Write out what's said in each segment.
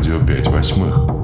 Rádio P de Basmã.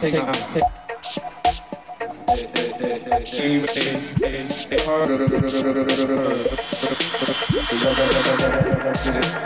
Take, uh, take, uh,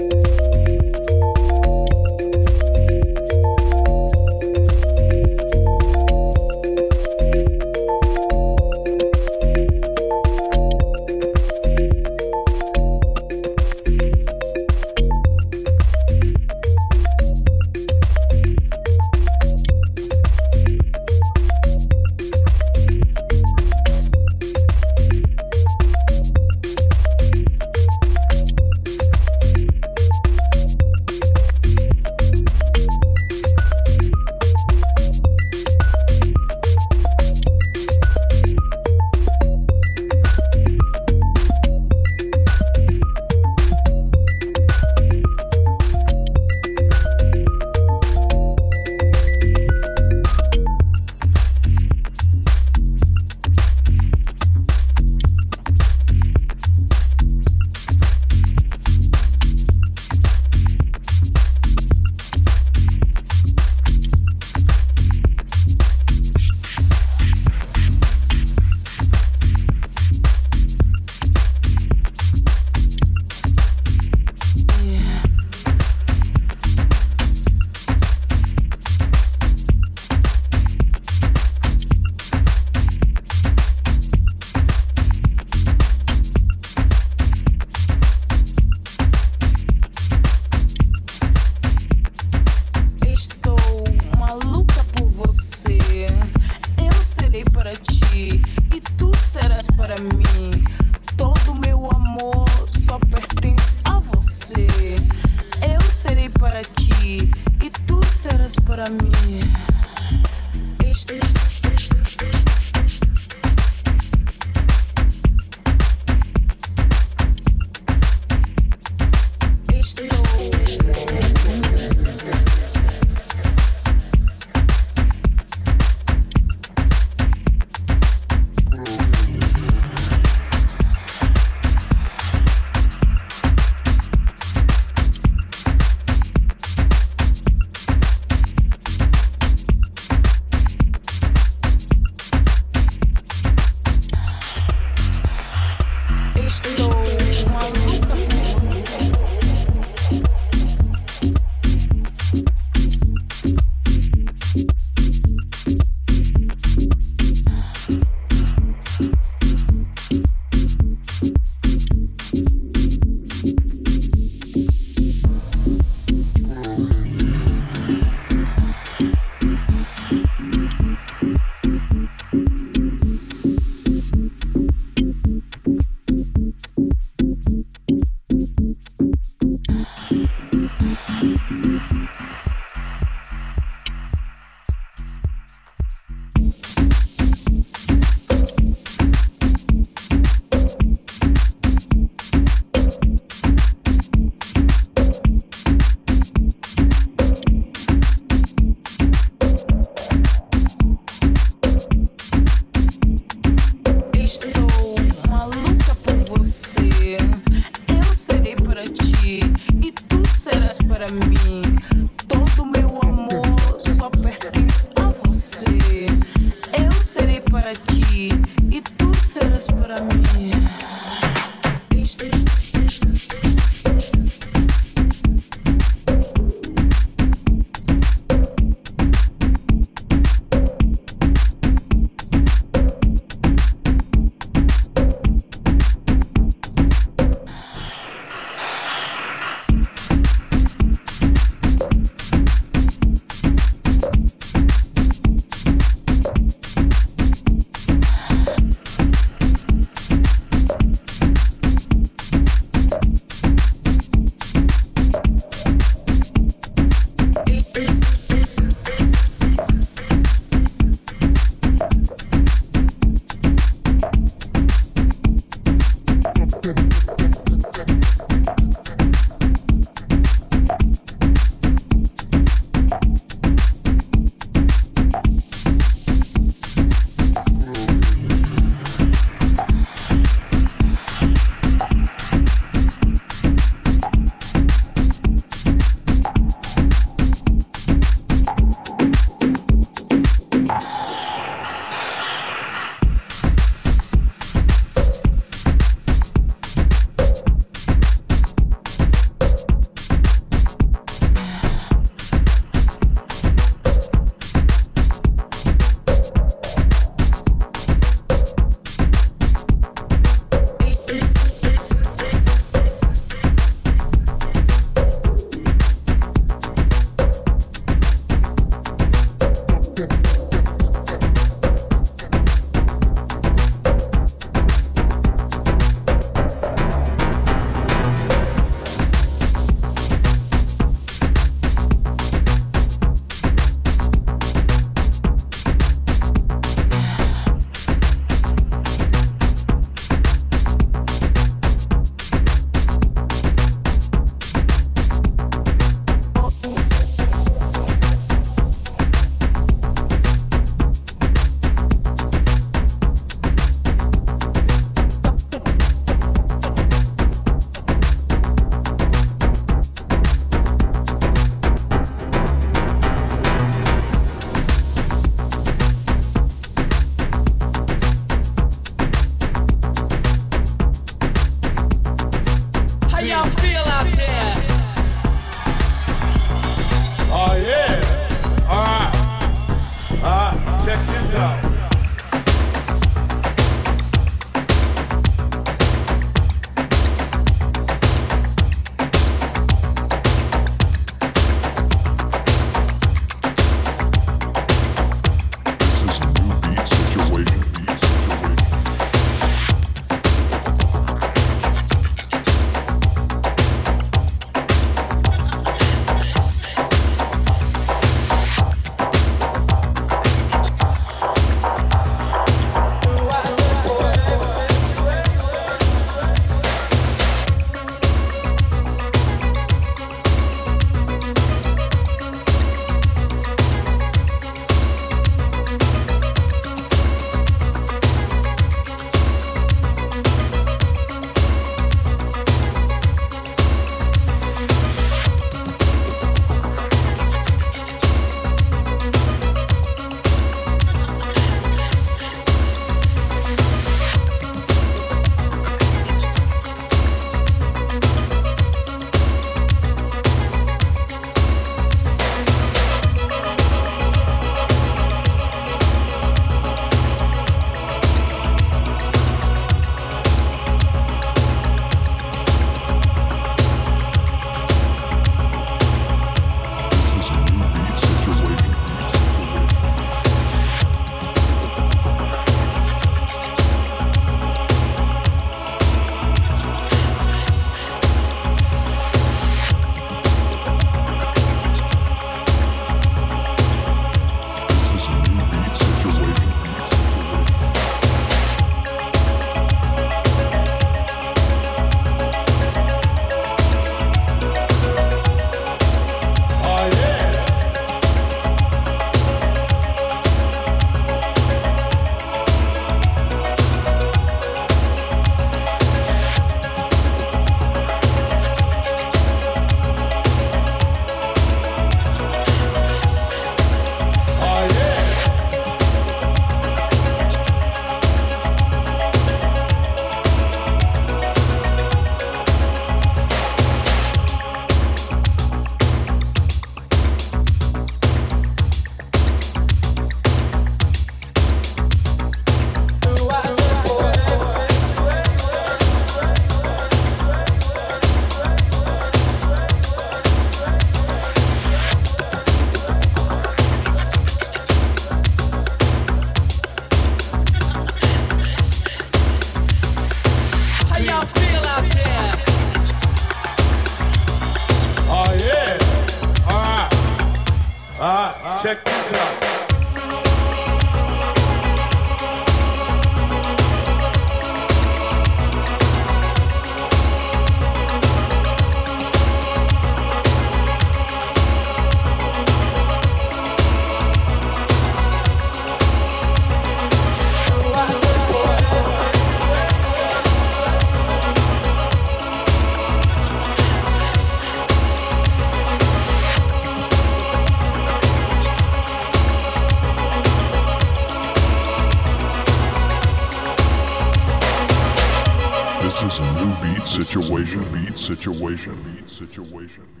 situation, situation.